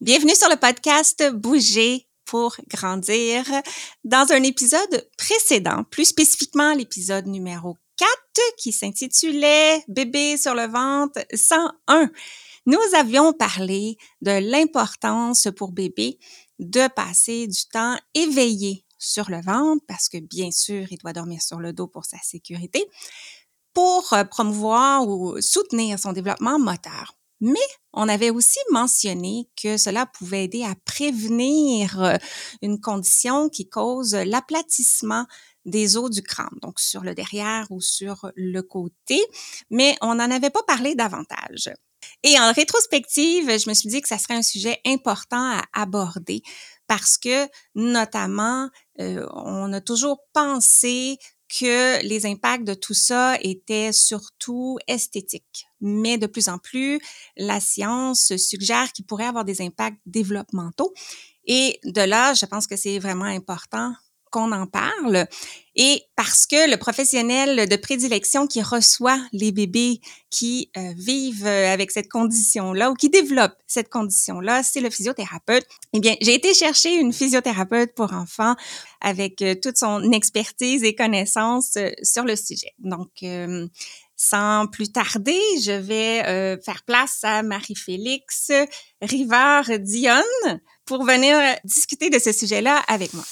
Bienvenue sur le podcast Bouger pour grandir. Dans un épisode précédent, plus spécifiquement l'épisode numéro 4 qui s'intitulait Bébé sur le ventre 101, nous avions parlé de l'importance pour bébé de passer du temps éveillé sur le ventre parce que bien sûr, il doit dormir sur le dos pour sa sécurité pour promouvoir ou soutenir son développement moteur. Mais on avait aussi mentionné que cela pouvait aider à prévenir euh, une condition qui cause l'aplatissement des os du crâne, donc sur le derrière ou sur le côté, mais on n'en avait pas parlé davantage. Et en rétrospective, je me suis dit que ça serait un sujet important à aborder parce que, notamment, euh, on a toujours pensé que les impacts de tout ça étaient surtout esthétiques. Mais de plus en plus, la science suggère qu'il pourrait avoir des impacts développementaux. Et de là, je pense que c'est vraiment important qu'on en parle. Et parce que le professionnel de prédilection qui reçoit les bébés qui euh, vivent euh, avec cette condition-là ou qui développent cette condition-là, c'est le physiothérapeute. Eh bien, j'ai été chercher une physiothérapeute pour enfants avec euh, toute son expertise et connaissances sur le sujet. Donc, sans plus tarder, je vais faire place à Marie-Félix Rivard-Dionne pour venir discuter de ce sujet-là avec moi.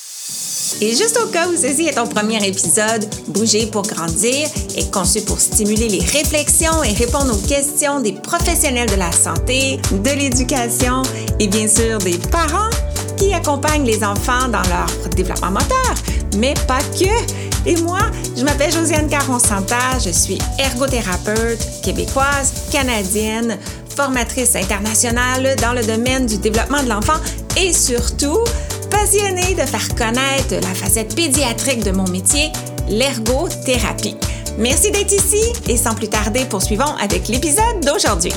Et juste au cas où ceci est ton premier épisode, Bouger pour grandir est conçu pour stimuler les réflexions et répondre aux questions des professionnels de la santé, de l'éducation et bien sûr des parents qui accompagnent les enfants dans leur développement moteur, mais pas que. Et moi, je m'appelle Josiane Caron-Santa, je suis ergothérapeute québécoise, canadienne, formatrice internationale dans le domaine du développement de l'enfant et surtout passionnée de faire connaître la facette pédiatrique de mon métier, l'ergothérapie. Merci d'être ici et sans plus tarder, poursuivons avec l'épisode d'aujourd'hui.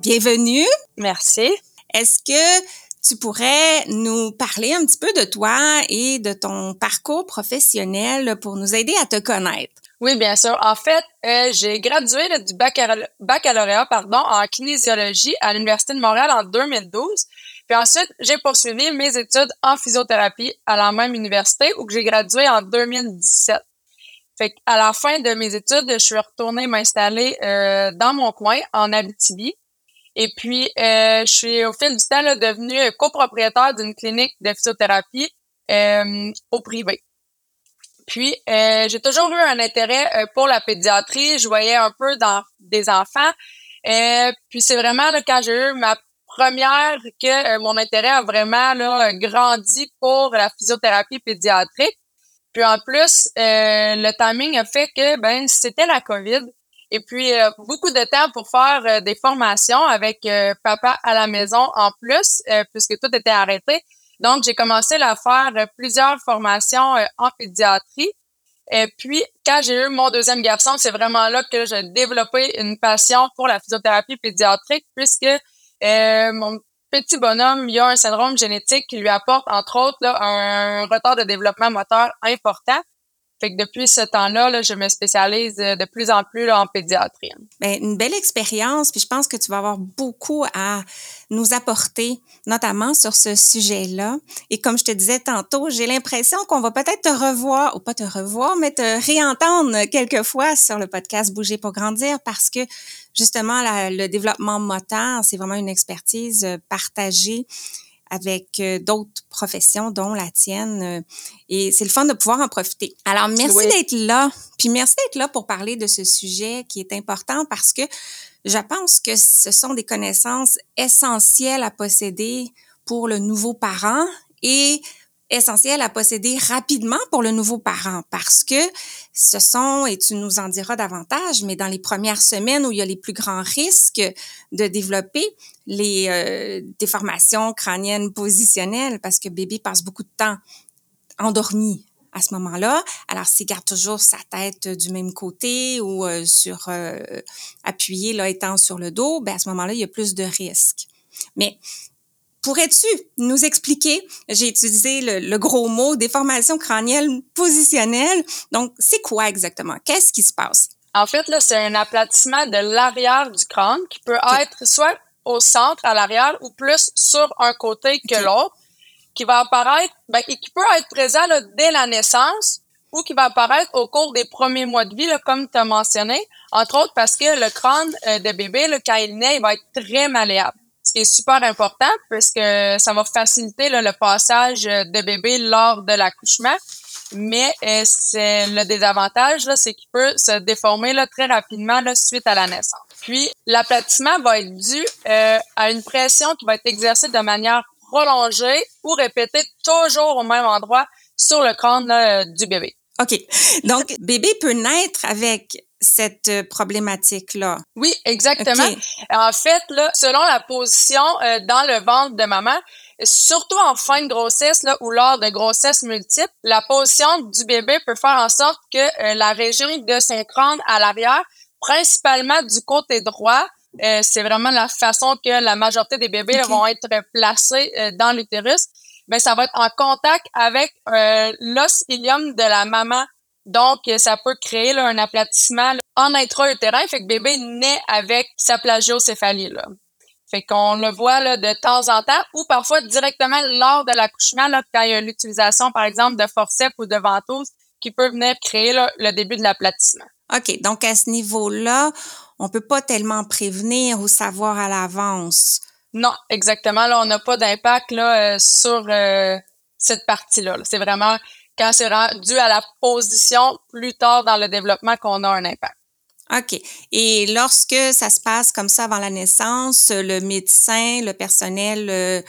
Bienvenue. Merci. Est-ce que tu pourrais nous parler un petit peu de toi et de ton parcours professionnel pour nous aider à te connaître? Oui, bien sûr. En fait, euh, j'ai gradué du baccalauréat, pardon, en kinésiologie à l'Université de Montréal en 2012. Puis ensuite, j'ai poursuivi mes études en physiothérapie à la même université où j'ai gradué en 2017. Fait à la fin de mes études, je suis retournée m'installer euh, dans mon coin en Abitibi. Et puis, euh, je suis au fil du temps là, devenue copropriétaire d'une clinique de physiothérapie euh, au privé. Puis, j'ai toujours eu un intérêt pour la pédiatrie. Je voyais un peu dans des enfants. Puis, c'est vraiment là, quand j'ai eu ma première que euh, mon intérêt a vraiment grandi pour la physiothérapie pédiatrique. Puis en plus, euh, le timing a fait que ben c'était la COVID. Et puis euh, beaucoup de temps pour faire des formations avec papa à la maison en plus, puisque tout était arrêté. Donc j'ai commencé à faire plusieurs formations en pédiatrie. Et puis, quand j'ai eu mon deuxième garçon, c'est vraiment là que j'ai développé une passion pour la physiothérapie pédiatrique, puisque euh, mon petit bonhomme, il a un syndrome génétique qui lui apporte, entre autres, là, un retard de développement moteur important. Fait que depuis ce temps-là, là, je me spécialise euh, de plus en plus là, en pédiatrie. Bien, une belle expérience, puis je pense que tu vas avoir beaucoup à nous apporter, notamment sur ce sujet-là. Et comme je te disais tantôt, j'ai l'impression qu'on va peut-être te revoir, ou pas te revoir, mais te réentendre quelquefois sur le podcast Bouger pour grandir parce que justement, le développement moteur, c'est vraiment une expertise euh, partagée avec euh, d'autres professions, dont la tienne. Euh, et c'est le fun de pouvoir en profiter. Alors, merci d'être là. Puis merci d'être là pour parler de ce sujet qui est important parce que je pense que ce sont des connaissances essentielles à posséder pour le nouveau parent et essentiel à posséder rapidement pour le nouveau parent parce que ce sont, et tu nous en diras davantage, mais dans les premières semaines où il y a les plus grands risques de développer les euh, déformations crâniennes positionnelles parce que bébé passe beaucoup de temps endormi à ce moment-là. Alors, s'il garde toujours sa tête du même côté ou euh, sur euh, appuyé, là, étant sur le dos, ben à ce moment-là, il y a plus de risques. Mais Pourrais-tu nous expliquer, j'ai utilisé le, gros mot, déformation crânienne positionnelle. Donc, c'est quoi exactement? Qu'est-ce qui se passe? En fait, là, c'est un aplatissement de l'arrière du crâne qui peut être soit au centre, à l'arrière, ou plus sur un côté que l'autre, qui va apparaître, ben, qui peut être présent là, dès la naissance ou qui va apparaître au cours des premiers mois de vie, là, comme tu as mentionné, entre autres parce que le crâne euh, de bébé, là, quand il naît, il va être très malléable. Ce qui est super important puisque ça va faciliter le passage de bébé lors de l'accouchement. Mais euh, c'est le désavantage, c'est qu'il peut se déformer là, très rapidement là, suite à la naissance. Puis l'aplatissement va être dû euh, à une pression qui va être exercée de manière prolongée ou répétée toujours au même endroit sur le crâne du bébé. OK. Donc, bébé peut naître avec cette euh, problématique-là. Oui, exactement. En fait, là, selon la position euh, dans le ventre de maman, surtout en fin de grossesse là, ou lors de grossesse multiple, la position du bébé peut faire en sorte que euh, la région de son crâne à l'arrière, principalement du côté droit, c'est vraiment la façon que la majorité des bébés vont être placés dans l'utérus ben ça va être en contact avec l'os ilium de la maman. Donc, ça peut créer là, un aplatissement en intra-utérin. Fait que bébé naît avec sa plagiocéphalie. Là. Fait qu'on le voit là, de temps en temps ou parfois directement lors de l'accouchement, là, quand il y a l'utilisation, par exemple, de forceps ou de ventouses qui peut venir créer là, le début de l'aplatissement. OK. Donc, à ce niveau-là, on peut pas tellement prévenir ou savoir à l'avance. Non, exactement. Là, on n'a pas d'impact là euh, sur euh, cette partie-là. c'est vraiment quand c'est dû à la position plus tard dans le développement qu'on a un impact. OK. Et lorsque ça se passe comme ça avant la naissance, le médecin, le personnel euh,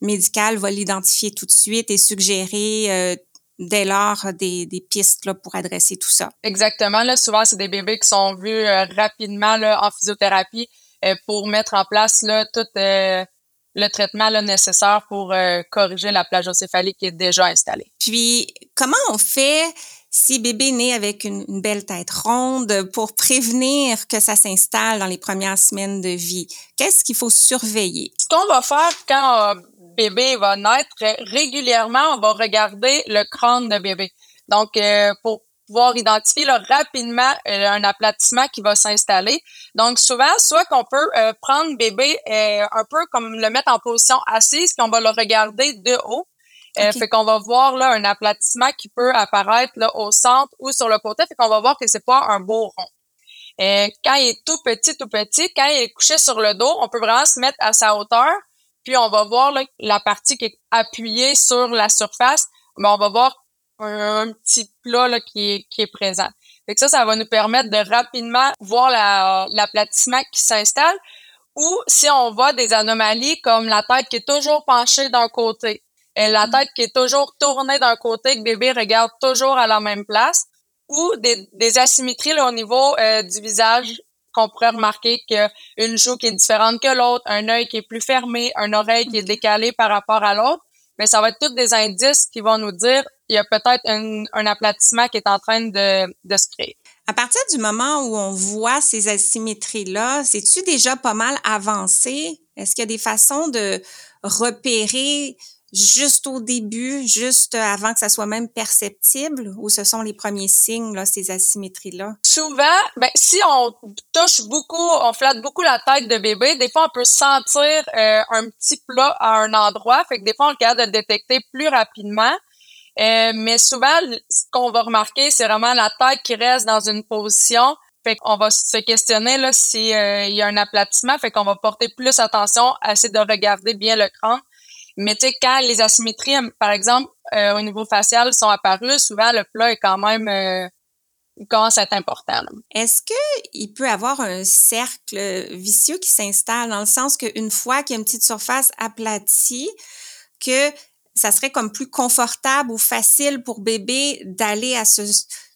médical va l'identifier tout de suite et suggérer dès lors des, des pistes là, pour adresser tout ça. Exactement. Là, souvent, c'est des bébés qui sont vus rapidement là, en physiothérapie euh, pour mettre en place là, tout euh, le traitement là, nécessaire pour euh, corriger la plagiocéphalie qui est déjà installée. Puis, comment on fait si bébé naît avec une, belle tête ronde pour prévenir que ça s'installe dans les premières semaines de vie? Qu'est-ce qu'il faut surveiller? Ce qu'on va faire quand bébé va naître, régulièrement, on va regarder le crâne de bébé. Donc, pour pouvoir identifier là, rapidement euh, un aplatissement qui va s'installer. Donc souvent, soit qu'on peut euh, prendre bébé euh, un peu comme le mettre en position assise, puis on va le regarder de haut. fait qu'on va voir là un aplatissement qui peut apparaître là au centre ou sur le côté, fait qu'on va voir que c'est pas un beau rond. quand il est tout petit, tout petit, quand il est couché sur le dos, on peut vraiment se mettre à sa hauteur, puis on va voir là, la partie qui est appuyée sur la surface, mais on va voir un, petit plat là, qui, est, qui est présent. Fait que ça, ça va nous permettre de rapidement voir l'aplatissement qui s'installe. Ou si on voit des anomalies comme la tête qui est toujours penchée d'un côté, et la tête qui est toujours tournée d'un côté, que bébé regarde toujours à la même place, ou des, des asymétries là, au niveau euh, du visage qu'on pourrait remarquer qu'une joue qui est différente que l'autre, un œil qui est plus fermé, une oreille qui est décalée par rapport à l'autre mais ça va être tous des indices qui vont nous dire il y a peut-être un, un, aplatissement qui est en train de, de se créer. À partir du moment où on voit ces asymétries-là, c'est-tu déjà pas mal avancé? Est-ce qu'il y a des façons de repérer juste au début, juste avant que ça soit même perceptible, ou ce sont les premiers signes, là, ces asymétries-là? Souvent, ben, si on touche beaucoup, on flatte beaucoup la tête de bébé, des fois, on peut sentir euh, un petit plat à un endroit, fait que des fois, on est capable de le détecter plus rapidement. Euh, mais souvent, ce qu'on va remarquer, c'est vraiment la tête qui reste dans une position. Fait qu'on va se questionner là s'il euh, y a un aplatissement, fait qu'on va porter plus attention à essayer de regarder bien le crâne. Mais tu sais, quand les asymétries, par exemple, euh, au niveau facial sont apparues, souvent le plat est quand même euh, commence à être important. Est-ce que il peut avoir un cercle vicieux qui s'installe dans le sens qu'une fois qu'il y a une petite surface aplatie, que ça serait comme plus confortable ou facile pour bébé d'aller à ce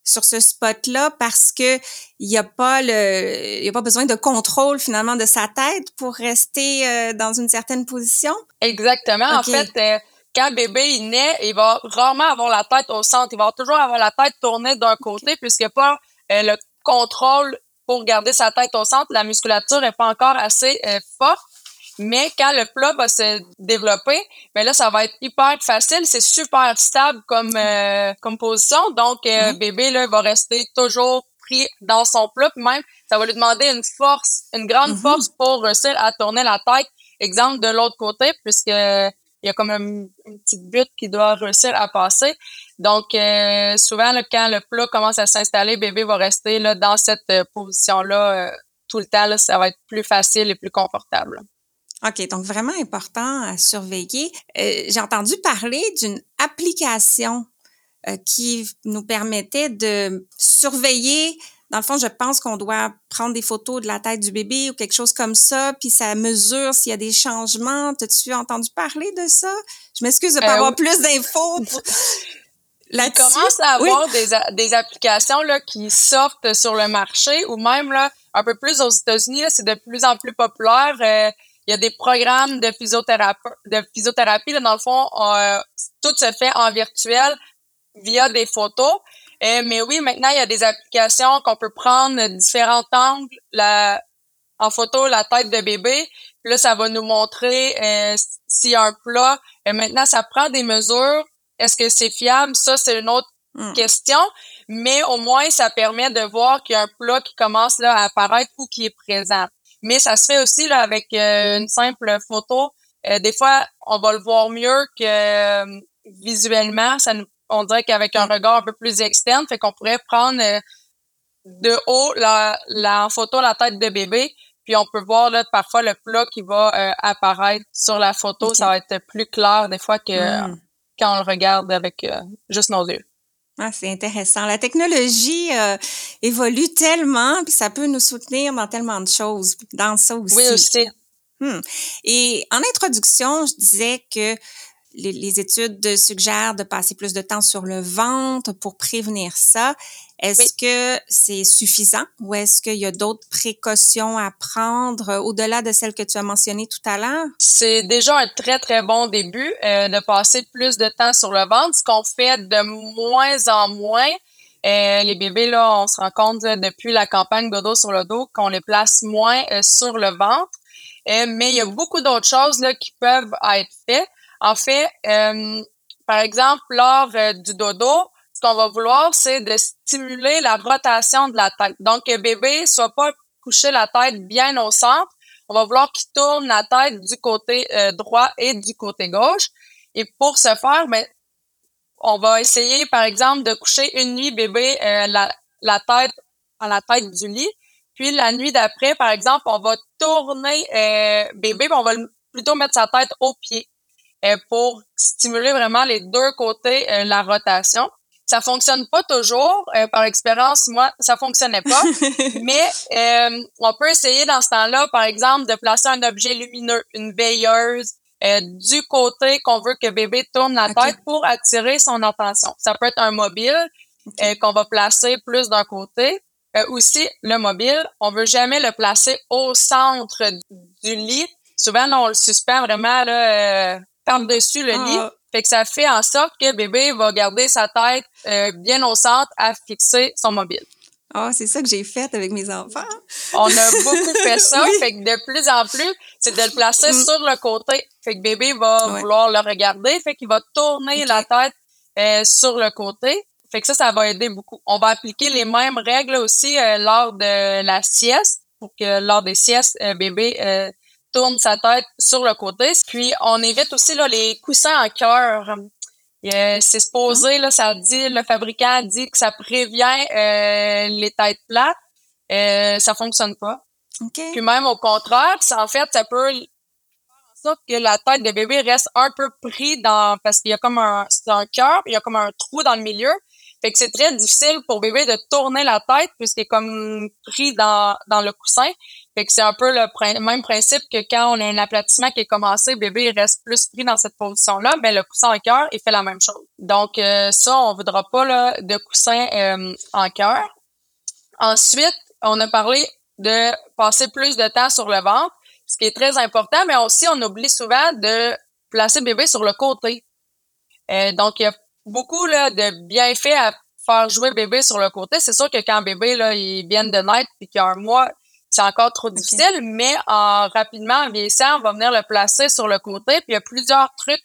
sur ce spot-là parce que il y a pas le il y a pas besoin de contrôle finalement de sa tête pour rester euh, dans une certaine position? Exactement. En fait, euh, quand bébé il naît, il va rarement avoir la tête au centre. Il va toujours avoir la tête tournée d'un côté puisqu'il n'y a pas euh, le contrôle pour garder sa tête au centre. La musculature est pas encore assez forte. Mais quand le plat va se développer, ben là, ça va être hyper facile. C'est super stable comme, euh, comme position. Donc, euh, bébé là, va rester toujours pris dans son plat, puis même, ça va lui demander une force, une grande Mhm. force pour réussir à tourner la tête, exemple, de l'autre côté, puisque il y a comme une, une petite butte qui doit réussir à passer. Donc, euh, souvent, là, quand le plat commence à s'installer, bébé va rester là, dans cette euh, position-là euh, tout le temps. Là, ça va être plus facile et plus confortable. OK, donc vraiment important à surveiller. Euh, J'ai entendu parler d'une application euh, qui nous permettait de surveiller. Dans le fond, je pense qu'on doit prendre des photos de la tête du bébé ou quelque chose comme ça, puis ça mesure s'il y a des changements. T'as-tu entendu parler de ça? Je m'excuse de pas Euh, avoir oui. plus d'infos. Il là-dessus. commence à Oui. avoir des, a- des applications là, qui sortent sur le marché ou même là, un peu plus aux États-Unis, c'est de plus en plus populaire. Euh, il y a des programmes de physiothérapie, de physiothérapie là, dans le fond, euh, tout se fait en virtuel via des photos. Euh, mais oui, maintenant, il y a des applications qu'on peut prendre différents angles la, en photo la tête de bébé. Puis là, ça va nous montrer euh, s'il y a un plat. Et maintenant, ça prend des mesures. Est-ce que c'est fiable? Ça, c'est une autre Hmm. question. Mais au moins, ça permet de voir qu'il y a un plat qui commence là, à apparaître ou qui est présent. Mais ça se fait aussi là, avec euh, une simple photo. Euh, des fois, on va le voir mieux que euh, visuellement. Ça nous, on dirait qu'avec un regard un peu plus externe, fait qu'on pourrait prendre de haut la, la en photo la tête de bébé, puis on peut voir là parfois le plat qui va apparaître sur la photo. Ça va être plus clair des fois que Hmm. quand on le regarde avec juste nos yeux. Ah, c'est intéressant. La technologie euh, évolue tellement, puis ça peut nous soutenir dans tellement de choses, dans ça aussi. Oui, aussi. Hmm. Et en introduction, je disais que les, les études suggèrent de passer plus de temps sur le ventre pour prévenir ça. Est-ce Oui. que c'est suffisant ou est-ce qu'il y a d'autres précautions à prendre euh, au-delà de celles que tu as mentionnées tout à l'heure? C'est déjà un très, très bon début euh, de passer plus de temps sur le ventre, ce qu'on fait de moins en moins. Euh, les bébés, là, on se rend compte là, depuis la campagne Dodo sur le dos qu'on les place moins euh, sur le ventre. Mais il y a beaucoup d'autres choses là, qui peuvent être faites. En fait, euh, par exemple, lors euh, du dodo, ce qu'on va vouloir, c'est de stimuler la rotation de la tête. Donc, que bébé soit pas couché la tête bien au centre. On va vouloir qu'il tourne la tête du côté euh, droit et du côté gauche. Et pour ce faire, ben, on va essayer, par exemple, de coucher une nuit bébé euh, la, tête à la tête du lit. Puis la nuit d'après, par exemple, on va tourner bébé, puis on va plutôt mettre sa tête au pied pour stimuler vraiment les deux côtés euh, la rotation. Ça fonctionne pas toujours. Euh, par expérience, moi, ça fonctionnait pas. Mais euh, on peut essayer dans ce temps-là, par exemple, de placer un objet lumineux, une veilleuse, euh, du côté qu'on veut que bébé tourne la tête pour attirer son attention. Ça peut être un mobile euh, qu'on va placer plus d'un côté. Euh, aussi, le mobile, on veut jamais le placer au centre du lit. Souvent, on le suspend vraiment là, euh, par-dessus le Ah. lit. Fait que ça fait en sorte que bébé va garder sa tête euh, bien au centre à fixer son mobile. Ah, c'est ça que j'ai fait avec mes enfants. On a beaucoup fait ça. Oui. Fait que de plus en plus, c'est de le placer Mm. sur le côté. Fait que bébé va Ouais. vouloir le regarder. Fait qu'il va tourner la tête euh, sur le côté. Fait que ça, ça va aider beaucoup. On va appliquer les mêmes règles aussi euh, lors de la sieste pour que lors des siestes, euh, bébé tourne sa tête sur le côté. Puis on évite aussi là, les coussins en cœur. Euh, c'est supposé, là, ça dit, le fabricant dit que ça prévient euh, les têtes plates. Euh, ça fonctionne pas. Puis même au contraire, ça, en fait, ça peut faire en sorte que la tête de bébé reste un peu pris dans parce qu'il y a comme un c'est un cœur, il y a comme un trou dans le milieu. Fait que c'est très difficile pour bébé de tourner la tête puisqu'il est comme pris dans, dans le coussin. Fait que c'est un peu le même principe que quand on a un aplatissement qui est commencé, bébé il reste plus pris dans cette position-là, ben le coussin en cœur, il fait la même chose. Donc euh, ça, on voudra pas là, de coussin euh, en cœur. Ensuite, on a parlé de passer plus de temps sur le ventre, ce qui est très important, mais aussi on oublie souvent de placer bébé sur le côté. Euh, donc, il y a beaucoup là, de bienfaits à faire jouer bébé sur le côté. C'est sûr que quand bébé là, il vient de naître puis qu'il y a un mois, c'est encore trop difficile, mais en rapidement, en vieillissant, on va venir le placer sur le côté. Puis il y a plusieurs trucs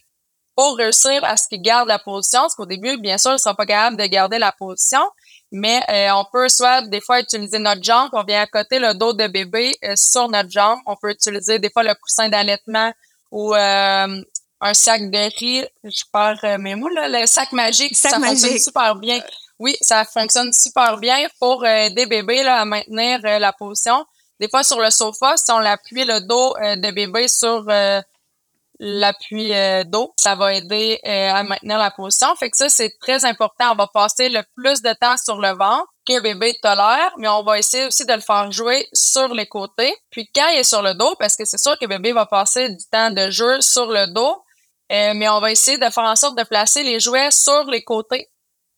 pour réussir à ce qu'il garde la position. Parce qu'au début, bien sûr, il sera pas capable de garder la position. Mais euh, on peut soit des fois utiliser notre jambe, on vient à côté le dos de bébé euh, sur notre jambe. On peut utiliser des fois le coussin d'allaitement ou euh, un sac de riz. Je perds mes mots, là, le sac magique. ça fonctionne super bien. Oui, ça fonctionne super bien pour aider bébé là, à maintenir la position. Des fois, sur le sofa, si on appuie le dos de bébé sur l'appui euh, d'eau. Ça va aider euh, à maintenir la position. Fait que ça, c'est très important. On va passer le plus de temps sur le ventre que bébé tolère, mais on va essayer aussi de le faire jouer sur les côtés. Puis quand il est sur le dos, parce que c'est sûr que bébé va passer du temps de jeu sur le dos, euh, mais on va essayer de faire en sorte de placer les jouets sur les côtés.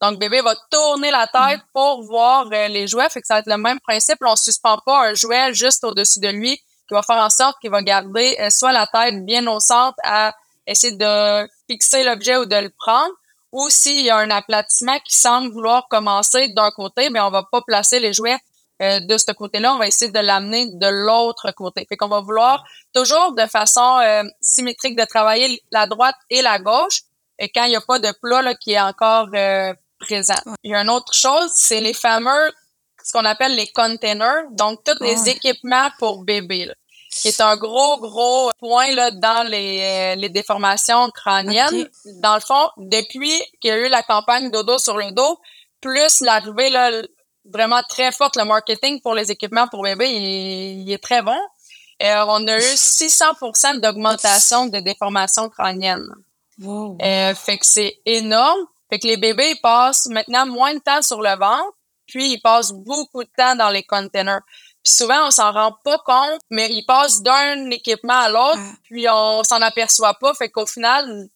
Donc, bébé va tourner la tête mm. pour voir les jouets. Fait que ça va être le même principe. On suspend pas un jouet juste au-dessus de lui qui va faire en sorte qu'il va garder euh, soit la tête bien au centre à essayer de fixer l'objet ou de le prendre, ou s'il y a un aplatissement qui semble vouloir commencer d'un côté, mais on va pas placer les jouets euh, de ce côté-là, on va essayer de l'amener de l'autre côté. Fait qu'on va vouloir toujours de façon euh, symétrique de travailler la droite et la gauche, et quand il n'y a pas de plat là, qui est encore Il y a une autre chose, c'est les fameux ce qu'on appelle les containers, donc tous les équipements pour bébé, qui est un gros, gros point là, dans les, euh, les déformations crâniennes. Dans le fond, depuis qu'il y a eu la campagne Dodo sur le dos, plus l'arrivée là, vraiment très forte, le marketing pour les équipements pour bébé, il, est très bon. Et euh, on a eu 600% d'augmentation de déformations crâniennes. Wow. Euh, fait que c'est énorme. Fait que les bébés ils passent maintenant moins de temps sur le ventre, puis ils passent beaucoup de temps dans les containers. Puis souvent, on s'en rend pas compte, mais ils passent d'un équipement à l'autre, puis on s'en aperçoit pas. Fait qu'au final,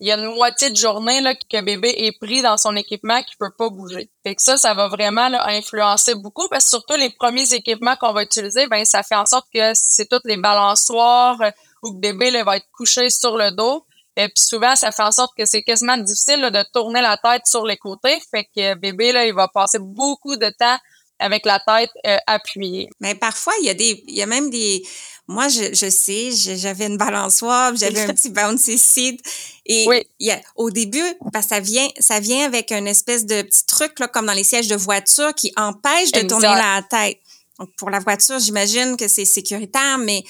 il y a une moitié de journée là, que bébé est pris dans son équipement qui peut pas bouger. Fait que ça, ça va vraiment là, influencer beaucoup parce que surtout les premiers équipements qu'on va utiliser, ben ça fait en sorte que c'est toutes les balançoires euh, où le bébé là, va être couché sur le dos. Et puis souvent, ça fait en sorte que c'est quasiment difficile de tourner la tête sur les côtés. Fait que bébé, là, il va passer beaucoup de temps avec la tête euh, appuyée. Mais parfois, il y a des, il y a même des, moi, je, je sais, j'avais une balançoire, j'avais un petit bouncy seat. Et oui. y a, au début, ben, ça vient, ça vient avec une espèce de petit truc, là, comme dans les sièges de voiture, qui empêche de tourner la tête. Donc, pour la voiture, j'imagine que c'est sécuritaire, mais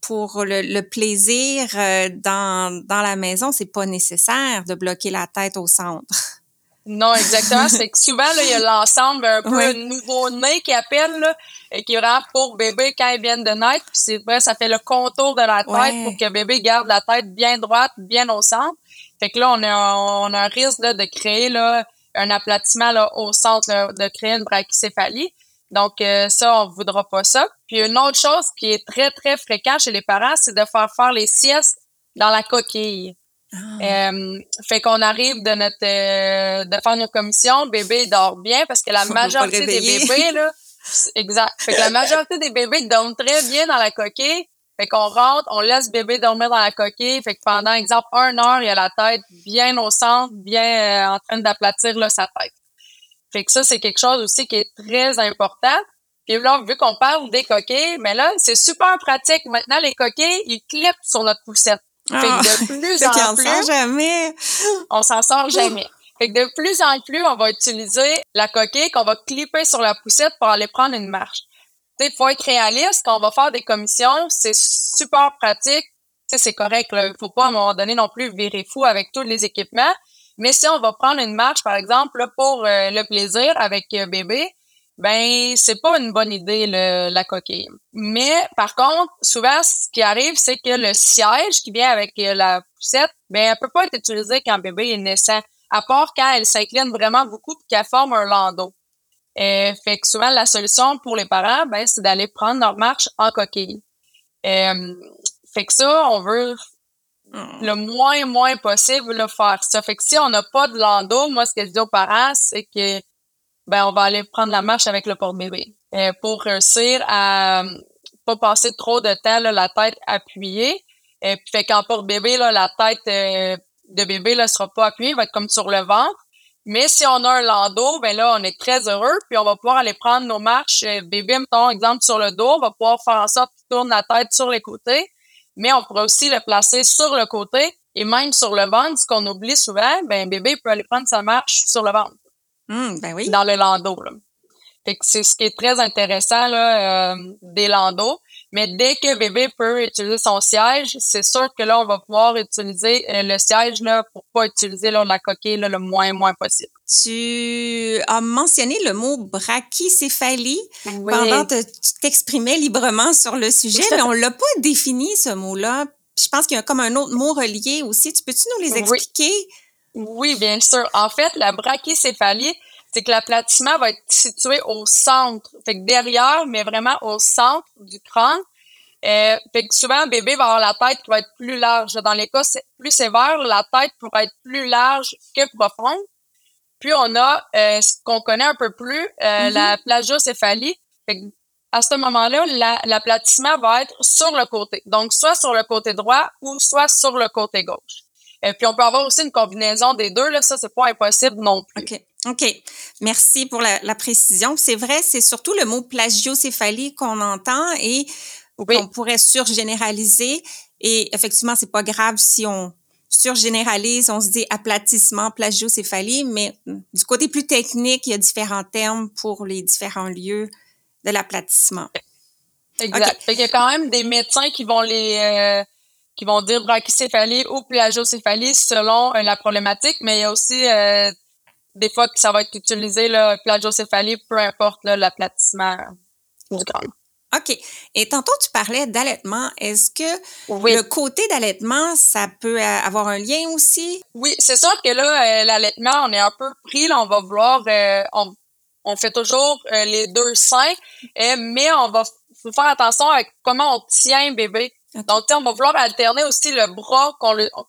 pour le, plaisir euh, dans, dans la maison, c'est pas nécessaire de bloquer la tête au centre. Non, exactement. c'est que souvent, là, il y a l'ensemble un peu nouveau-né qui appelle, là, et qui rend pour bébé quand il vient de naître. Puis c'est vrai, ça fait le contour de la tête pour que bébé garde la tête bien droite, bien au centre. Fait que là, on a, on a un risque là, de créer là, un aplatissement là, au centre, de créer une brachycéphalie. Donc, euh, ça, on voudra pas ça. Puis une autre chose qui est très, très fréquent chez les parents, c'est de faire faire les siestes dans la coquille. Ah. Euh, fait qu'on arrive de notre euh, de faire nos commissions, bébé dort bien parce que la majorité des bébés là, exact. Fait que la majorité des bébés dorment très bien dans la coquille. Fait qu'on rentre, on laisse bébé dormir dans la coquille. Fait que pendant exemple une heure, il a la tête bien au centre, bien en train d'aplatir là sa tête. Fait que ça, c'est quelque chose aussi qui est très important. Puis là, vu qu'on parle des coquilles, mais là, c'est super pratique. Maintenant, les coquilles, ils clipent sur notre poussette. Fait que de ah, plus en plus. On s'en sort jamais. On s'en sort jamais. Fait que de plus en plus, on va utiliser la coquille qu'on va clipper sur la poussette pour aller prendre une marche. Tu faut être réaliste. Quand on va faire des commissions, c'est super pratique. Tu c'est correct. Là. Faut pas à un moment donné non plus virer fou avec tous les équipements. Mais si on va prendre une marche, par exemple, pour euh, le plaisir avec euh, bébé, ben c'est pas une bonne idée la coquille. Mais par contre, souvent ce qui arrive, c'est que le siège qui vient avec euh, la poussette, ben elle peut pas être utilisée quand bébé est naissant, à part quand elle s'incline vraiment beaucoup et qu'elle forme un landau. Euh, fait que souvent la solution pour les parents, ben c'est d'aller prendre leur marche en coquille. Euh, fait que ça, on veut Hmm. le moins, moins possible le faire ça. Fait que si on n'a pas de landau, moi, ce que je dis aux parents, c'est que ben on va aller prendre la marche avec le porte-bébé euh, pour réussir à pas passer trop de temps là, la tête appuyée. Et euh, puis fait qu'en porte-bébé, là, la tête euh, de bébé ne sera pas appuyée, va être comme sur le ventre. Mais si on a un landau, ben là, on est très heureux, puis on va pouvoir aller prendre nos marches. bébé, mettons, exemple, sur le dos, on va pouvoir faire en sorte qu'il tourne la tête sur les côtés mais on pourrait aussi le placer sur le côté et même sur le ventre, ce qu'on oublie souvent, ben bébé peut aller prendre sa marche sur le ventre. Hum, ben oui. dans le landau. Là. Fait que c'est ce qui est très intéressant là, euh, des landaux. Mais dès que bébé peut utiliser son siège, c'est sûr que là, on va pouvoir utiliser euh, le siège là, pour pas utiliser là, la coquille là, le moins moins possible. Tu as mentionné le mot brachycéphalie pendant que tu t'exprimais librement sur le sujet, mais on l'a pas défini ce mot-là. Je pense qu'il y a comme un autre mot relié aussi. Tu peux-tu nous les expliquer? Oui, bien sûr. En fait, la brachycéphalie, c'est que l'aplatissement va être situé au centre. Fait que derrière, mais vraiment au centre du crâne. Euh, fait que souvent, le bébé va avoir la tête qui va être plus large. Dans les cas plus sévères, la tête pourrait être plus large que profonde. Puis on a euh, ce qu'on connaît un peu plus, euh, mm-hmm. la plagiocéphalie. Fait à ce moment-là, l'aplatissement va être sur le côté. Donc, soit sur le côté droit ou soit sur le côté gauche. Et puis, on peut avoir aussi une combinaison des deux. Là, ça, c'est pas impossible non plus. OK. OK. Merci pour la, la précision. C'est vrai, c'est surtout le mot plagiocéphalie qu'on entend et qu'on pourrait surgénéraliser. Et effectivement, c'est pas grave si on surgénéralise, on se dit aplatissement, plagiocéphalie, mais du côté plus technique, il y a différents termes pour les différents lieux de l'aplatissement. Exact. Il y a quand même des médecins qui vont les euh, qui vont dire brachycéphalie ou plagiocéphalie selon euh, la problématique, mais il y a aussi euh, des fois que ça va être utilisé, la plagiocéphalie, peu importe l'aplatissement du crâne. OK. Et tantôt, tu parlais d'allaitement. Est-ce que le côté d'allaitement, ça peut avoir un lien aussi? Oui, c'est sûr que là, euh, l'allaitement, on est un peu pris. Là, on va vouloir... Euh, on, fait toujours euh, les deux seins, mais on va faire attention à comment on tient bébé. Donc, on va vouloir alterner aussi le bras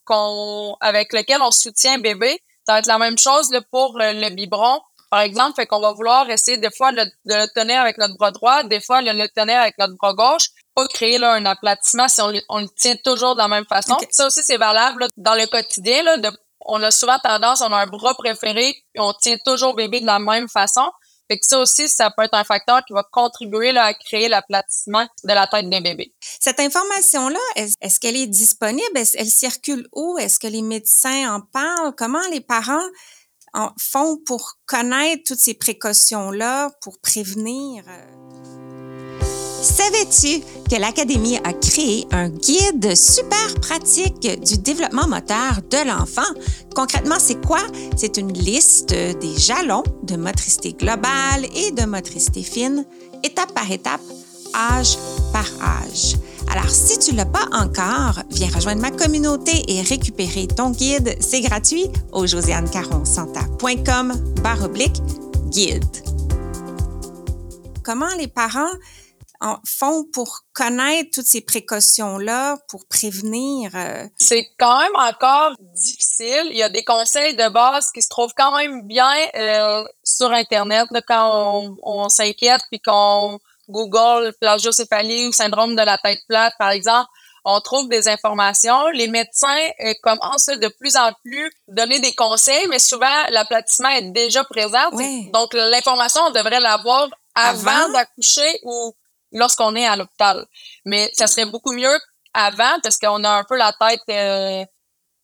qu'on, avec lequel on soutient bébé ça va être la même chose là, pour le, biberon. Par exemple, fait qu'on va vouloir essayer des fois de, le tenir avec notre bras droit, des fois de le tenir avec notre bras gauche, pas créer là, un aplatissement si on, le tient toujours de la même façon. Ça aussi, c'est valable dans le quotidien. Là, de, on a souvent tendance, on a un bras préféré, et on tient toujours bébé de la même façon. Fait que ça aussi, ça peut être un facteur qui va contribuer là, à créer l'aplatissement de la tête d'un bébé. Cette information-là, est-ce qu'elle est disponible? Elle circule où? Est-ce que les médecins en parlent? Comment les parents en font pour connaître toutes ces précautions-là, pour prévenir? Savais-tu que l'Académie a créé un guide super pratique du développement moteur de l'enfant? Concrètement, c'est quoi? C'est une liste des jalons de motricité globale et de motricité fine, étape par étape, âge par âge. Alors, si tu ne l'as pas encore, viens rejoindre ma communauté et récupérer ton guide. C'est gratuit au josianecaronsanta.com guide. Comment les parents font pour connaître toutes ces précautions-là, pour prévenir? Euh? C'est quand même encore difficile. Il y a des conseils de base qui se trouvent quand même bien euh, sur Internet quand on, s'inquiète puis qu'on Google plagiocéphalie ou syndrome de la tête plate, par exemple. On trouve des informations. Les médecins euh, commencent de plus en plus donner des conseils, mais souvent l'aplatissement est déjà présent. Donc l'information, on devrait l'avoir avant? d'accoucher ou lorsqu'on est à l'hôpital. Mais ça serait beaucoup mieux avant parce qu'on a un peu la tête euh,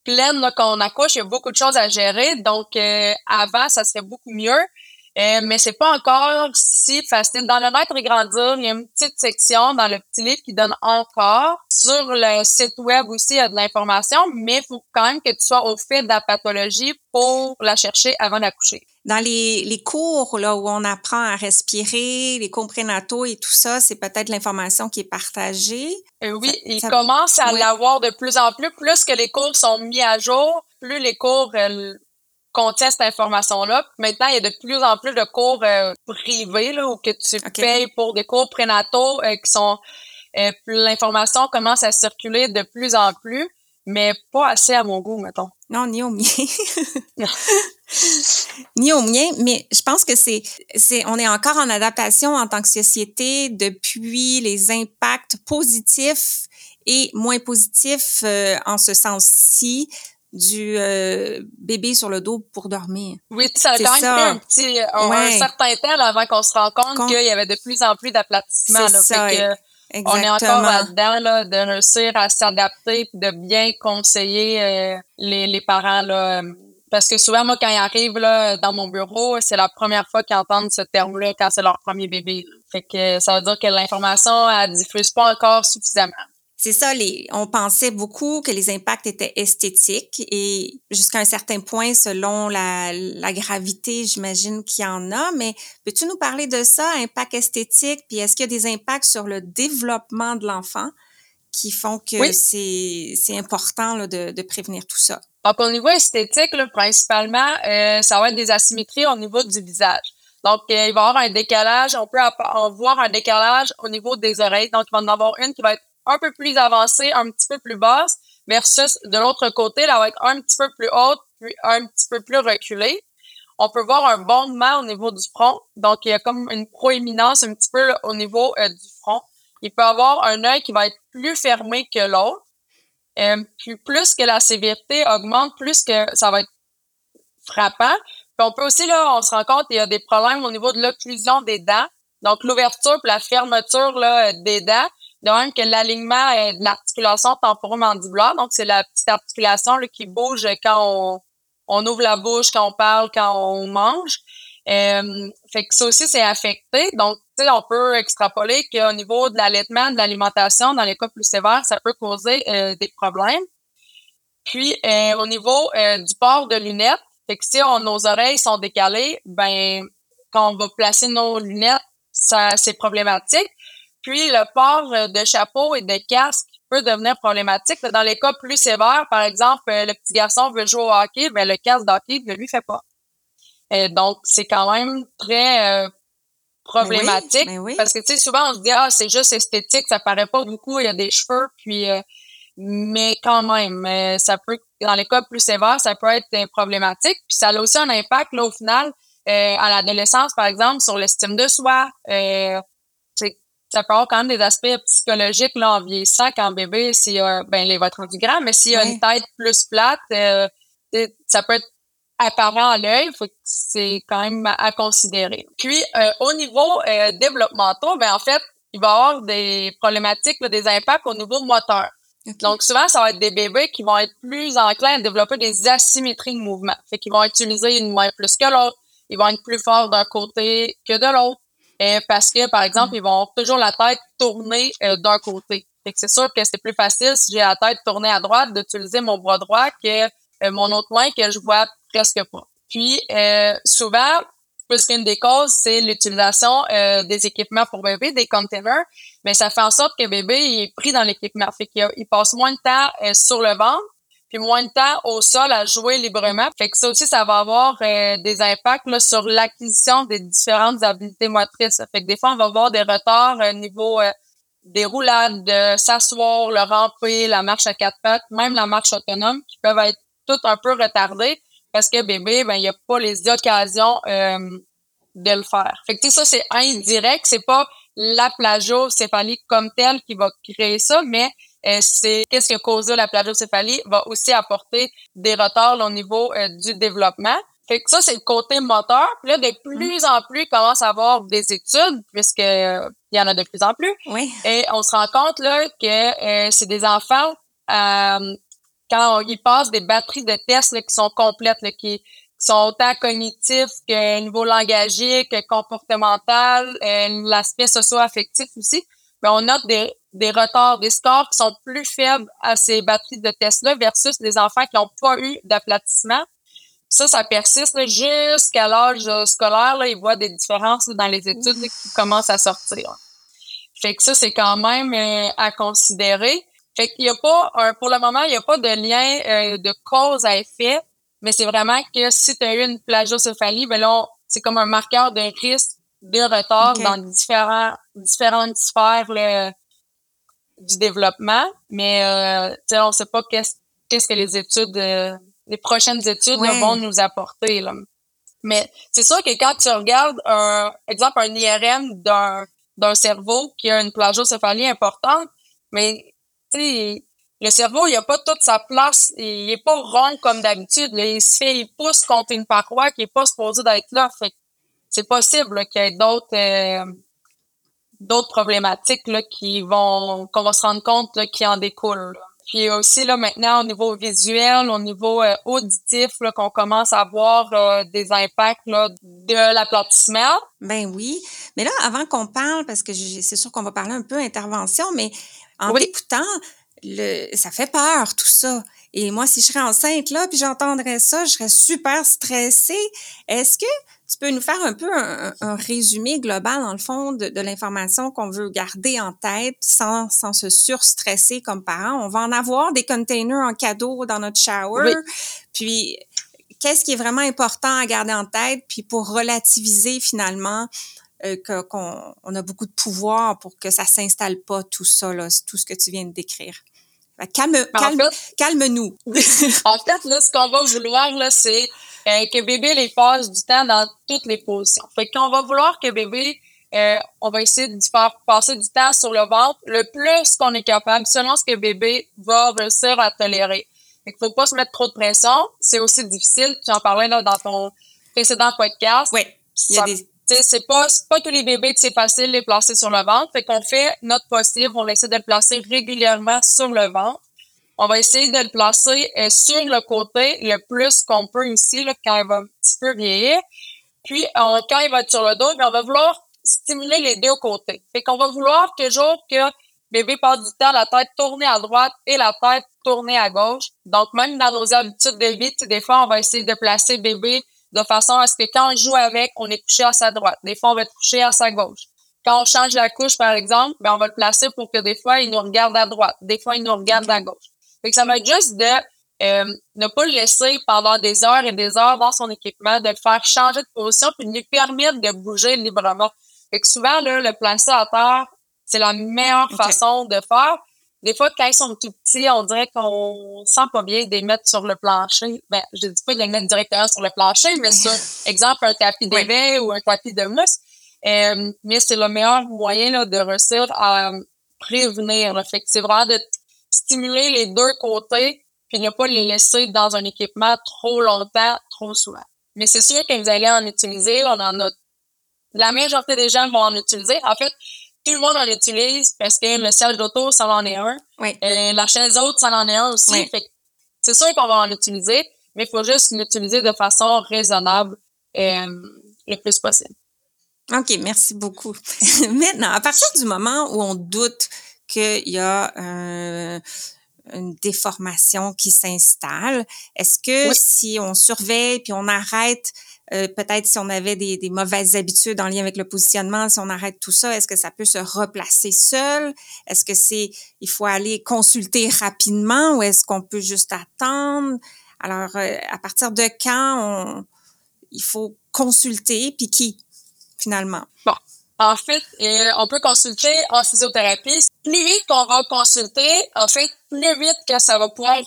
pleine là, quand on accouche. Il y a beaucoup de choses à gérer. Donc, euh, avant, ça serait beaucoup mieux. Euh, mais c'est pas encore si facile. Dans le Naître et Grandir, il y a une petite section dans le petit livre qui donne encore. Sur le site web aussi, il y a de l'information, mais il faut quand même que tu sois au fait de la pathologie pour la chercher avant d'accoucher dans les, les cours là où on apprend à respirer, les cours prénataux et tout ça, c'est peut-être l'information qui est partagée. Euh, oui, ils commencent à l'avoir de plus en plus. Plus que les cours sont mis à jour, plus les cours euh, contiennent cette information-là. Maintenant, il y a de plus en plus de cours euh, privés là, où que tu payes pour des cours prénataux qui sont l'information commence à circuler de plus en plus mais pas assez à mon goût, mettons. Non, ni au mien. ni au mien, mais je pense que c'est, c'est, on est encore en adaptation en tant que société depuis les impacts positifs et moins positifs euh, en ce sens-ci du euh, bébé sur le dos pour dormir. Oui, ça a quand même un petit, un, certain temps avant qu'on se rende compte qu'il y avait de plus en plus d'aplatissement. C'est ça. On est encore là-dedans là, de réussir à s'adapter de bien conseiller euh, les, les parents là, parce que souvent, moi, quand ils arrivent là, dans mon bureau, c'est la première fois qu'ils entendent ce terme-là quand c'est leur premier bébé. Fait que ça veut dire que l'information, elle diffuse pas encore suffisamment. C'est ça, les, on pensait beaucoup que les impacts étaient esthétiques et jusqu'à un certain point, selon la, la gravité, j'imagine qu'il y en a, mais peux-tu nous parler de ça, impact esthétique, puis est-ce qu'il y a des impacts sur le développement de l'enfant qui font que c'est important là, de, de prévenir tout ça? Donc, au niveau esthétique, là, principalement, euh, ça va être des asymétries au niveau du visage. Donc, euh, il va y avoir un décalage. On peut voir un décalage au niveau des oreilles. Donc, il va en avoir une qui va être un peu plus avancée, un petit peu plus basse, versus de l'autre côté, elle va être un petit peu plus haute, puis un petit peu plus reculée. On peut voir un bondement au niveau du front. Donc, il y a comme une proéminence un petit peu au niveau euh, du front. Il peut avoir un œil qui va être plus fermé que l'autre. Euh, puis plus que la sévérité augmente, plus que ça va être frappant. Puis on peut aussi, là, on se rend compte qu'il y a des problèmes au niveau de l'occlusion des dents. Donc, l'ouverture puis la fermeture là, des dents. De même que l'alignement de l'articulation temporomandibulaire. Donc, c'est la petite articulation là, qui bouge quand on, on ouvre la bouche, quand on parle, quand on mange. Euh, fait que ça aussi, c'est affecté. Donc, on peut extrapoler qu'au niveau de l'allaitement, de l'alimentation, dans les cas plus sévères, ça peut causer euh, des problèmes. Puis, euh, au niveau du port de lunettes, fait que si nos oreilles sont décalées, ben, quand on va placer nos lunettes, ça, c'est problématique. Puis, le port de chapeau et de casque peut devenir problématique. Dans les cas plus sévères, par exemple, le petit garçon veut jouer au hockey, ben, le casque d'hockey ne lui fait pas. Euh, donc, c'est quand même très euh, problématique. Parce que, tu sais, souvent, on se dit, ah, c'est juste esthétique, ça paraît pas beaucoup, il y a des cheveux, puis... Euh, mais quand même, ça peut, dans les cas plus sévères, ça peut être problématique. Puis ça a aussi un impact, là, au final, à l'adolescence, par exemple, sur l'estime de soi. Ça peut avoir quand même des aspects psychologiques là, en vieillissant, quand bébé, s'il a, ben, il va être rendu grand, mais s'il y a une tête plus plate, ça peut être apparent à l'œil, c'est quand même à considérer. Puis euh, au niveau euh, développemental, ben en fait, il va y avoir des problématiques, des impacts au niveau moteur. Donc souvent, ça va être des bébés qui vont être plus enclins à développer des asymétries de mouvement. Fait qu'ils vont utiliser une main plus que l'autre, ils vont être plus forts d'un côté que de l'autre. Euh, parce que, par exemple, mm. ils vont toujours la tête tournée euh, d'un côté. Fait que c'est sûr que c'est plus facile si j'ai la tête tournée à droite d'utiliser mon bras droit que mon autre main que je vois presque pas. Puis euh, souvent, puisqu'une des causes, c'est l'utilisation euh, des équipements pour bébé, des containers, mais ça fait en sorte que bébé est pris dans l'équipement. Fait qu'il il passe moins de temps euh, sur le ventre, puis moins de temps au sol à jouer librement. Fait que ça aussi, ça va avoir des impacts là, sur l'acquisition des différentes habiletés motrices. Fait que des fois, on va avoir des retards au niveau des roulades, de s'asseoir, le ramper, la marche à quatre pattes, même la marche autonome, qui peuvent être toutes un peu retardées parce que bébé, ben, il n'y a pas les occasions euh, de le faire. Fait que, ça, c'est indirect. C'est pas la plagiocéphalie comme telle qui va créer ça, mais euh, c'est qu'est-ce qui a causé la plagiocéphalie va aussi apporter des retards au niveau euh, du développement. Fait que ça, c'est le côté moteur. Puis là, de plus en plus, il commence à avoir des études, puisque il y en a de plus en plus. Oui. Et on se rend compte là que c'est des enfants quand ils passent des batteries de tests qui sont complètes, qui, sont autant cognitifs que niveau langagier, que comportemental, euh, l'aspect socio-affectif aussi, mais on note des, des retards, des scores qui sont plus faibles à ces batteries de tests-là versus des enfants qui n'ont pas eu d'aplatissement. Ça, ça persiste jusqu'à l'âge scolaire. Là, ils voient des différences dans les études qui commencent à sortir. Fait que ça, c'est quand même euh, à considérer. Fait qu'il a pas, un, pour le moment, il n'y a pas de lien euh, de cause à effet, mais c'est vraiment que si tu as eu une plagiocéphalie, ben là, c'est comme un marqueur d'un risque de retard dans différents, différentes sphères du développement. Mais euh, on ne sait pas qu'est-ce qu'est-ce que les études, euh, les prochaines études vont nous apporter. Là. Mais c'est sûr que quand tu regardes un exemple, un IRM d'un d'un cerveau qui a une plagiocéphalie importante, mais le cerveau, il a pas toute sa place. Il est pas rond comme d'habitude. Il se fait, il pousse contre une paroi qui est pas supposée d'être là. Fait c'est possible qu'il y ait d'autres euh, d'autres problématiques là, qui vont qu'on va se rendre compte qui en découlent. puis aussi, là, maintenant, au niveau visuel, au niveau euh, auditif, là, qu'on commence à voir euh, des impacts là, de l'aplatissement. Ben oui. Mais là, avant qu'on parle, parce que c'est sûr qu'on va parler un peu intervention, mais en t'écoutant, le, ça fait peur, tout ça. Et moi, si je serais enceinte, là, puis j'entendrais ça, je serais super stressée. Est-ce que tu peux nous faire un peu un, résumé global, dans le fond, de, l'information qu'on veut garder en tête sans, sans se surstresser comme parents? On va en avoir des containers en cadeau dans notre shower. Puis, qu'est-ce qui est vraiment important à garder en tête? Puis, pour relativiser finalement euh, qu'on on a beaucoup de pouvoir pour que ça s'installe pas tout ça, là, tout ce que tu viens de décrire. Calme, calme, calme-nous. en fait, là, ce qu'on va vouloir, là, c'est euh, que bébé les passe du temps dans toutes les positions. Fait qu'on va vouloir que bébé, euh, on va essayer de faire passer du temps sur le ventre le plus qu'on est capable, selon ce que bébé va réussir à tolérer. Fait qu'il faut pas se mettre trop de pression. C'est aussi difficile. Tu en parlais là dans ton précédent podcast. Oui. Il y a des c'est pas pas tous les bébés que c'est facile de les placer sur le ventre. Fait qu'on fait notre possible, on essaie de le placer régulièrement sur le ventre. On va essayer de le placer euh, sur le côté le plus qu'on peut ici, là, quand il va un petit peu vieillir. Puis, quand il va être sur le dos, on va vouloir stimuler les deux côtés. Fait qu'on va vouloir toujours que bébé passe du temps la tête tournée à droite et la tête tournée à gauche. Donc, même dans nos habitudes de vie, des fois, on va essayer de placer bébé de façon à ce que quand on joue avec, on est couché à sa droite. Des fois, on va être couché à sa gauche. Quand on change la couche, par exemple, ben, on va le placer pour que des fois, il nous regarde à droite. Des fois, il nous regarde à gauche. Fait que ça va être juste de euh, ne pas le laisser pendant des heures et des heures dans son équipement, de le faire changer de position puis de lui permettre de bouger librement. Fait que souvent, là, le placer à terre, c'est la meilleure façon de faire. Des fois, quand ils sont tout petits, on dirait qu'on sent pas bien de les mettre sur le plancher. Ben, je dis pas de les mettre directement sur le plancher, mais sur, exemple, un tapis d'éveil ou un tapis de mousse. Euh, mais c'est le meilleur moyen là, de réussir à prévenir. Fait que c'est vraiment de stimuler les deux côtés puis ne pas les laisser dans un équipement trop longtemps, trop souvent. Mais c'est sûr que vous allez en utiliser. On en a la majorité des gens vont en utiliser. En fait, tout le monde en utilise parce que le siège d'auto, ça en est un. Oui. Euh, la chaise haute, ça en est un aussi. c'est sûr qu'on va en utiliser, mais il faut juste l'utiliser de façon raisonnable euh, le plus possible. OK, merci beaucoup. Maintenant, à partir du moment où on doute qu'il y a un, une déformation qui s'installe, est-ce que si on surveille puis on arrête euh, peut-être si on avait des, des, mauvaises habitudes en lien avec le positionnement, si on arrête tout ça, est-ce que ça peut se replacer seul? Est-ce que c'est il faut aller consulter rapidement ou est-ce qu'on peut juste attendre? Alors, euh, à partir de quand on, il faut consulter, puis qui, finalement? Bon, en fait, euh, on peut consulter en physiothérapie. Plus vite qu'on va consulter, en fait, plus vite que ça va pouvoir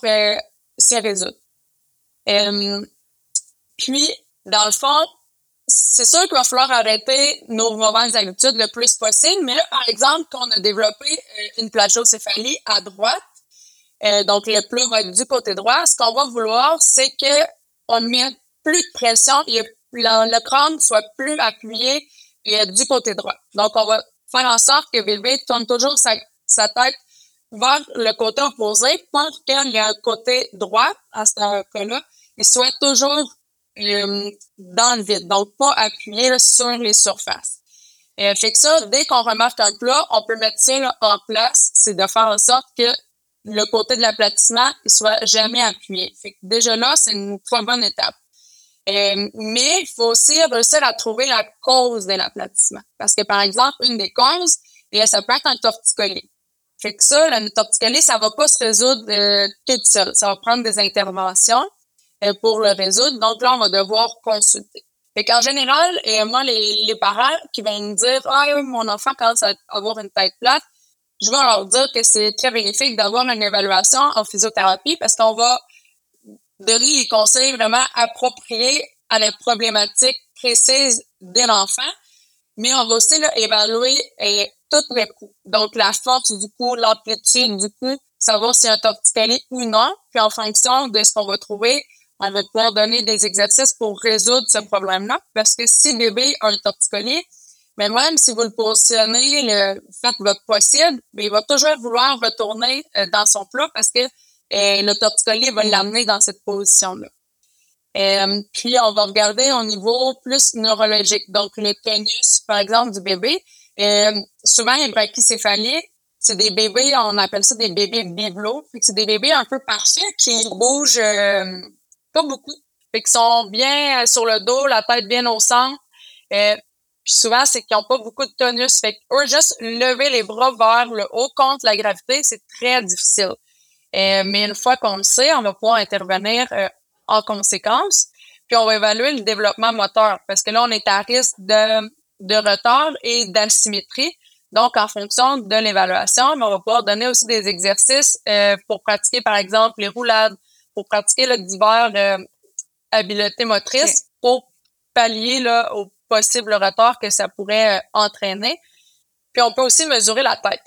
se résoudre. puis, dans le fond, c'est sûr qu'il va falloir arrêter nos mauvaises habitudes le plus possible, mais par exemple, quand on a développé euh, une plagiocéphalie à droite, euh, donc le plus va être du côté droit, ce qu'on va vouloir, c'est que on met plus de pression, et le, crâne soit plus appuyé et du côté droit. Donc, on va faire en sorte que bébé tourne toujours sa, sa tête vers le côté opposé pour ait un côté droit à ce cas-là. Il soit toujours euh, dans le vide, donc pas appuyé sur les surfaces. Et fait que ça, dès qu'on remarque un plat, on peut mettre ça en place, c'est de faire en sorte que le côté de l'aplatissement ne soit jamais appuyé. Fait que déjà là, c'est une très bonne étape. Euh, mais il faut aussi réussir à trouver la cause de l'aplatissement. Parce que, par exemple, une des causes, et ça peut être un torticolis. Fait que ça, le torticolis, ça va pas se résoudre euh, tout seul. Ça va prendre des interventions. Euh, pour le résoudre. Donc là, on va devoir consulter. Fait qu'en général, et moi, les, parents qui vont me dire Ah mon enfant commence à avoir une tête plate, je vais leur dire que c'est très bénéfique d'avoir une évaluation en physiothérapie parce qu'on va donner les conseils vraiment appropriés à la problématique précise de l'enfant, mais on va aussi là, évaluer et, euh, toutes les coups. Donc, la force du coup, l'amplitude du coup, savoir si un torticolis ou non. Puis en fonction de ce qu'on va trouver, on va pouvoir donner des exercices pour résoudre ce problème-là. Parce que si bébé a un torticolis, Mais même si vous le positionnez, le, faites votre possible, mais il va toujours vouloir retourner euh, dans son plat parce que euh, le torticolis va l'amener dans cette position-là. Euh, puis, on va regarder au niveau plus neurologique. Donc, le tonus, par exemple, du bébé. Euh, souvent, les brachycéphaliques, c'est des bébés, on appelle ça des bébés bibelots. C'est des bébés un peu parfaits qui bougent euh, pas beaucoup. Fait qu'ils sont bien sur le dos, la tête bien au centre. Euh, puis souvent, c'est qu'ils n'ont pas beaucoup de tonus. Fait eux, juste lever les bras vers le haut contre la gravité, c'est très difficile. Euh, mais une fois qu'on le sait, on va pouvoir intervenir euh, en conséquence. Puis on va évaluer le développement moteur parce que là, on est à risque de, de retard et d'asymétrie. Donc, en fonction de l'évaluation, on va pouvoir donner aussi des exercices euh, pour pratiquer, par exemple, les roulades, pour pratiquer le divers euh, habiletés motrices pour pallier là, au possible retard que ça pourrait entraîner. Puis on peut aussi mesurer la tête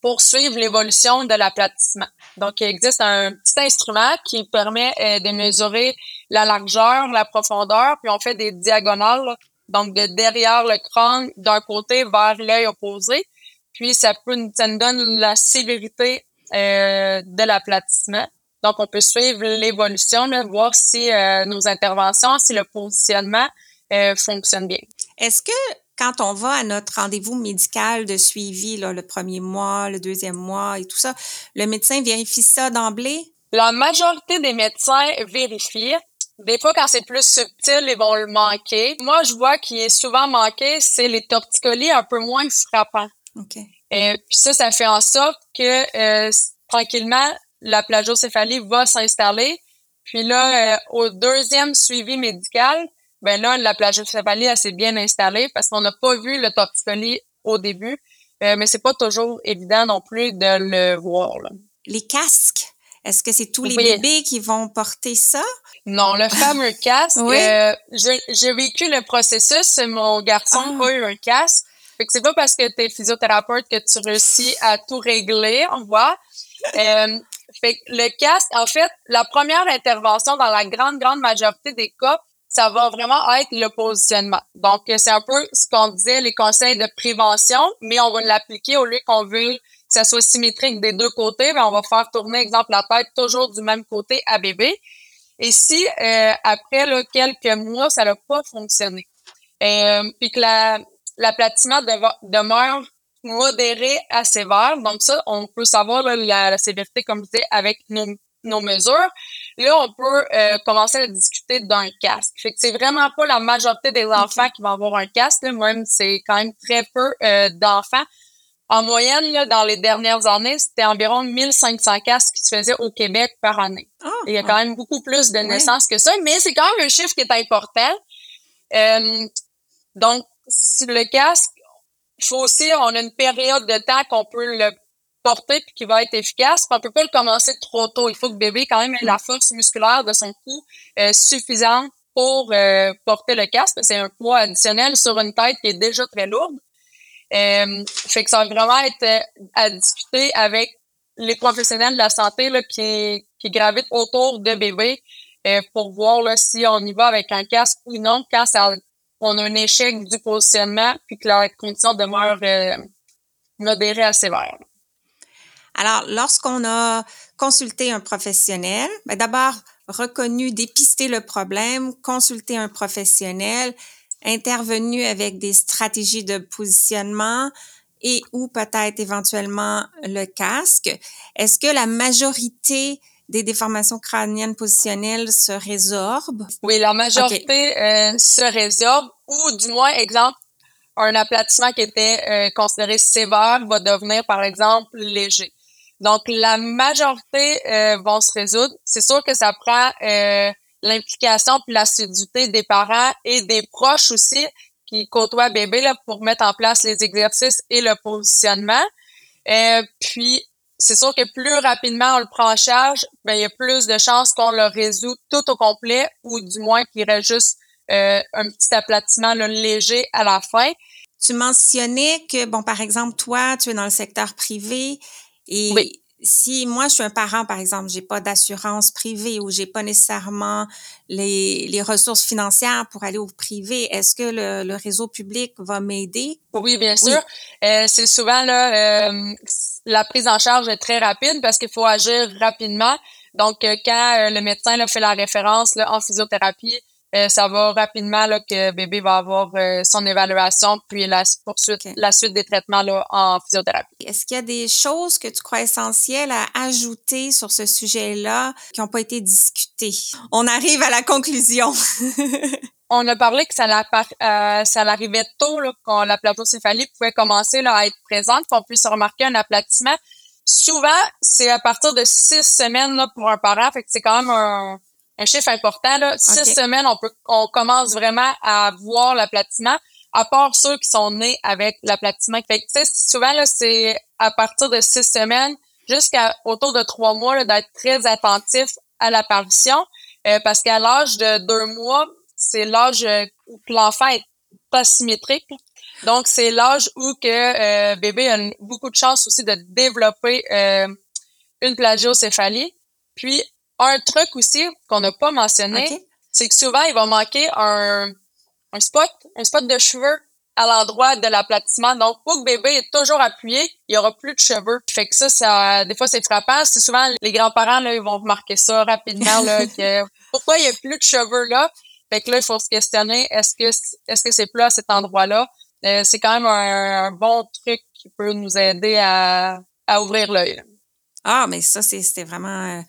pour suivre l'évolution de l'aplatissement. Donc, il existe un petit instrument qui permet euh, de mesurer la largeur, la profondeur, puis on fait des diagonales, donc de derrière le crâne d'un côté vers l'œil opposé. Puis ça peut ça nous donne la sévérité euh, de l'aplatissement. Donc, on peut suivre l'évolution, voir si euh, nos interventions, si le positionnement fonctionne bien. Est-ce que quand on va à notre rendez-vous médical de suivi, là, le premier mois, le deuxième mois et tout ça, le médecin vérifie ça d'emblée? La majorité des médecins vérifient. Des fois, quand c'est plus subtil, ils vont le manquer. Moi, je vois qu'il est souvent manqué, c'est les torticolis un peu moins frappants. OK. Et puis ça, ça fait en sorte que euh, tranquillement, la plagiocéphalie va s'installer. Puis là, euh, au deuxième suivi médical, ben là, la plagiocéphalie, elle s'est bien installée parce qu'on n'a pas vu le torticolis au début, euh, mais c'est pas toujours évident non plus de le voir. Là. Les casques, est-ce que c'est tous les bébés qui vont porter ça? Non, le fameux casque. oui. euh, j'ai vécu le processus. Mon garçon ah. a eu un casque. Fait que c'est pas parce que tu es physiothérapeute que tu réussis à tout régler, on voit. Euh, fait que le casque, en fait, la première intervention dans la grande, grande majorité des cas, ça va vraiment être le positionnement. Donc, c'est un peu ce qu'on disait, les conseils de prévention, mais on va l'appliquer au lieu qu'on veut que ça soit symétrique des deux côtés, ben on va faire tourner, exemple, la tête toujours du même côté à bébé. Et si euh, après là, quelques mois, ça n'a pas fonctionné, euh, puis que la, l'aplatissement demeure modéré à sévère, donc ça, on peut savoir la, la, sévérité, comme je disais, avec nos, nos mesures. Là, on peut euh, commencer à discuter d'un casque. Fait que c'est vraiment pas la majorité des enfants qui vont avoir un casque. Là. Même, c'est quand même très peu euh, d'enfants. En moyenne, là, dans les dernières années, c'était environ 1500 casques qui se faisaient au Québec par année. Ah, il y a quand même beaucoup plus de naissances que ça, mais c'est quand même un chiffre qui est important. Euh, donc, si le casque, il faut aussi, on a une période de temps qu'on peut le porter puis qui va être efficace. on peut pas le commencer trop tôt. Il faut que le bébé quand même ait la force musculaire de son cou euh, suffisante pour euh, porter le casque. C'est un poids additionnel sur une tête qui est déjà très lourde. Euh, fait que ça va vraiment être euh, à discuter avec les professionnels de la santé là, qui, qui gravitent autour de bébé pour voir là, si on y va avec un casque ou non quand ça, on a un échec du positionnement puis que la condition demeure modérée à sévère. Alors, lorsqu'on a consulté un professionnel, ben d'abord reconnu, dépister le problème, consulter un professionnel, intervenu avec des stratégies de positionnement et ou peut-être éventuellement le casque. Est-ce que la majorité des déformations crâniennes positionnelles se résorbent? Oui, la majorité euh, se résorbe ou du moins, exemple, un aplatissement qui était euh, considéré sévère va devenir, par exemple, léger. Donc, la majorité euh, vont se résoudre. C'est sûr que ça prend l'implication puis l'assiduité des parents et des proches aussi qui côtoient bébé là, pour mettre en place les exercices et le positionnement. Euh, puis, c'est sûr que plus rapidement on le prend en charge, ben, il y a plus de chances qu'on le résout tout au complet ou du moins qu'il reste juste euh, un petit aplatissement là, léger à la fin. Tu mentionnais que, bon, par exemple, toi, tu es dans le secteur privé, et si moi je suis un parent par exemple, j'ai pas d'assurance privée ou j'ai pas nécessairement les, les ressources financières pour aller au privé, est-ce que le, le réseau public va m'aider? Oui, bien sûr. Euh, c'est souvent là euh, la prise en charge est très rapide parce qu'il faut agir rapidement. Donc euh, quand le médecin là, fait la référence là, en physiothérapie, euh, ça va rapidement là, que bébé va avoir euh, son évaluation puis la poursuite, la suite des traitements là, en physiothérapie. Est-ce qu'il y a des choses que tu crois essentielles à ajouter sur ce sujet-là qui n'ont pas été discutées? On arrive à la conclusion. On a parlé que ça, euh, ça arrivait tôt là, quand la platocéphalie pouvait commencer là, à être présente, qu'on puisse remarquer un aplatissement. Souvent, c'est à partir de six semaines là, pour un parent, fait que c'est quand même un un chiffre important. Là. Six semaines, on peut, on commence vraiment à voir l'aplatissement, à part ceux qui sont nés avec l'aplatissement. Fait que, souvent, là, c'est à partir de six semaines jusqu'à autour de trois mois d'être très attentif à l'apparition. Euh, parce qu'à l'âge de deux mois, c'est l'âge où l'enfant est pas symétrique. Donc, c'est l'âge où que euh, bébé a beaucoup de chances aussi de développer euh, une plagiocéphalie. Puis, un truc aussi qu'on n'a pas mentionné, c'est que souvent, il va manquer un, un spot, un spot de cheveux à l'endroit de l'aplatissement. Donc, pour que bébé est toujours appuyé, il y aura plus de cheveux. Fait que ça, ça des fois, c'est frappant. C'est souvent les grands-parents, là, ils vont remarquer ça rapidement, là, que pourquoi il y a plus de cheveux là? Fait que là, il faut se questionner, est-ce que, est-ce que c'est plus à cet endroit-là? Euh, c'est quand même un, bon truc qui peut nous aider à, à ouvrir l'œil. Ah, mais ça, c'était vraiment, euh,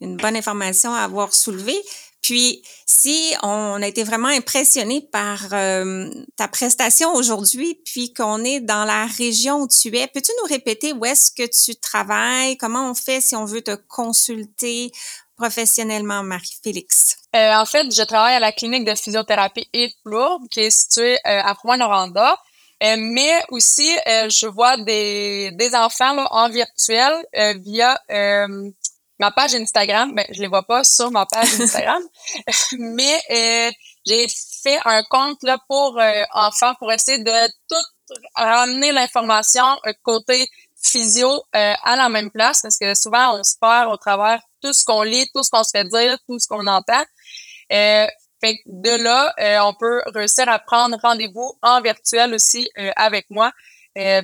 une bonne information à avoir soulevée. Puis, si on a été vraiment impressionné par euh, ta prestation aujourd'hui, puis qu'on est dans la région où tu es, peux-tu nous répéter où est-ce que tu travailles? Comment on fait si on veut te consulter professionnellement, Marie-Félix? Euh, en fait, je travaille à la clinique de physiothérapie et Lourdes, qui est située euh, à Rouen-Noranda. mais aussi, je vois des, des enfants là, en virtuel via ma page Instagram, ben, je les vois pas sur ma page Instagram, mais euh, j'ai fait un compte là pour euh, enfants pour essayer de tout ramener l'information euh, côté physio euh, à la même place parce que souvent on se perd au travers tout ce qu'on lit, tout ce qu'on se fait dire, tout ce qu'on entend. Euh, fait que de là, on peut réussir à prendre rendez-vous en virtuel aussi avec moi.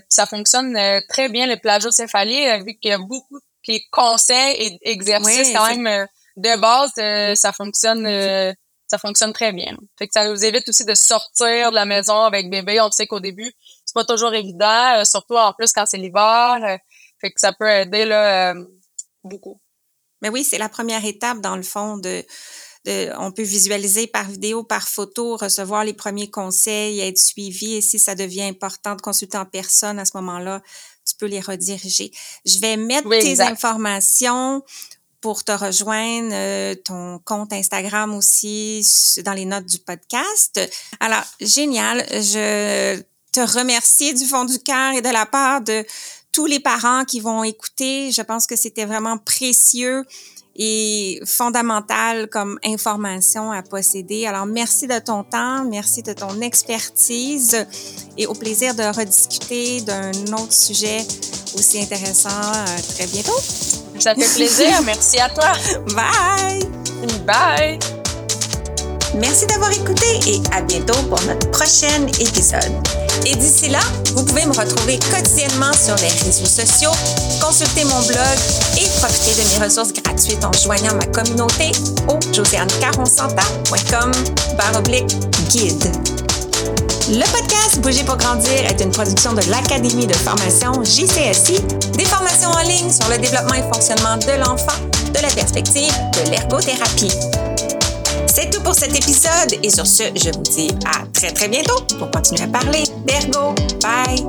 ça fonctionne très bien les plagiocéphalies, vu qu'il y a beaucoup puis conseils et exercices quand même euh, de base, euh, ça fonctionne euh, ça fonctionne très bien. Fait que ça nous évite aussi de sortir de la maison avec bébé. On sait qu'au début, c'est pas toujours évident, surtout en plus quand c'est l'hiver. fait que ça peut aider là beaucoup. Mais oui, c'est la première étape dans le fond de, de, on peut visualiser par vidéo, par photo, recevoir les premiers conseils, être suivi et si ça devient important de consulter en personne à ce moment-là, tu peux les rediriger. Je vais mettre tes informations pour te rejoindre, euh, ton compte Instagram aussi dans les notes du podcast. Alors, génial. Je te remercie du fond du cœur et de la part de tous les parents qui vont écouter. Je pense que c'était vraiment précieux et fondamentale comme information à posséder. Alors, merci de ton temps, merci de ton expertise et au plaisir de rediscuter d'un autre sujet aussi intéressant euh, très bientôt. Ça fait plaisir. merci à toi. Bye. Bye. Merci d'avoir écouté et à bientôt pour notre prochain épisode. Et d'ici là, vous pouvez me retrouver quotidiennement sur les réseaux sociaux, consulter mon blog et profiter de mes ressources gratuites en joignant ma communauté au josianecaronsanta.com guide. Le podcast Bouger pour grandir est une production de l'Académie de formation JCSI, des formations en ligne sur le développement et fonctionnement de l'enfant, de la perspective de l'ergothérapie. Pour cet épisode et sur ce, je vous dis à très très bientôt pour continuer à parler d'ergo. Bye!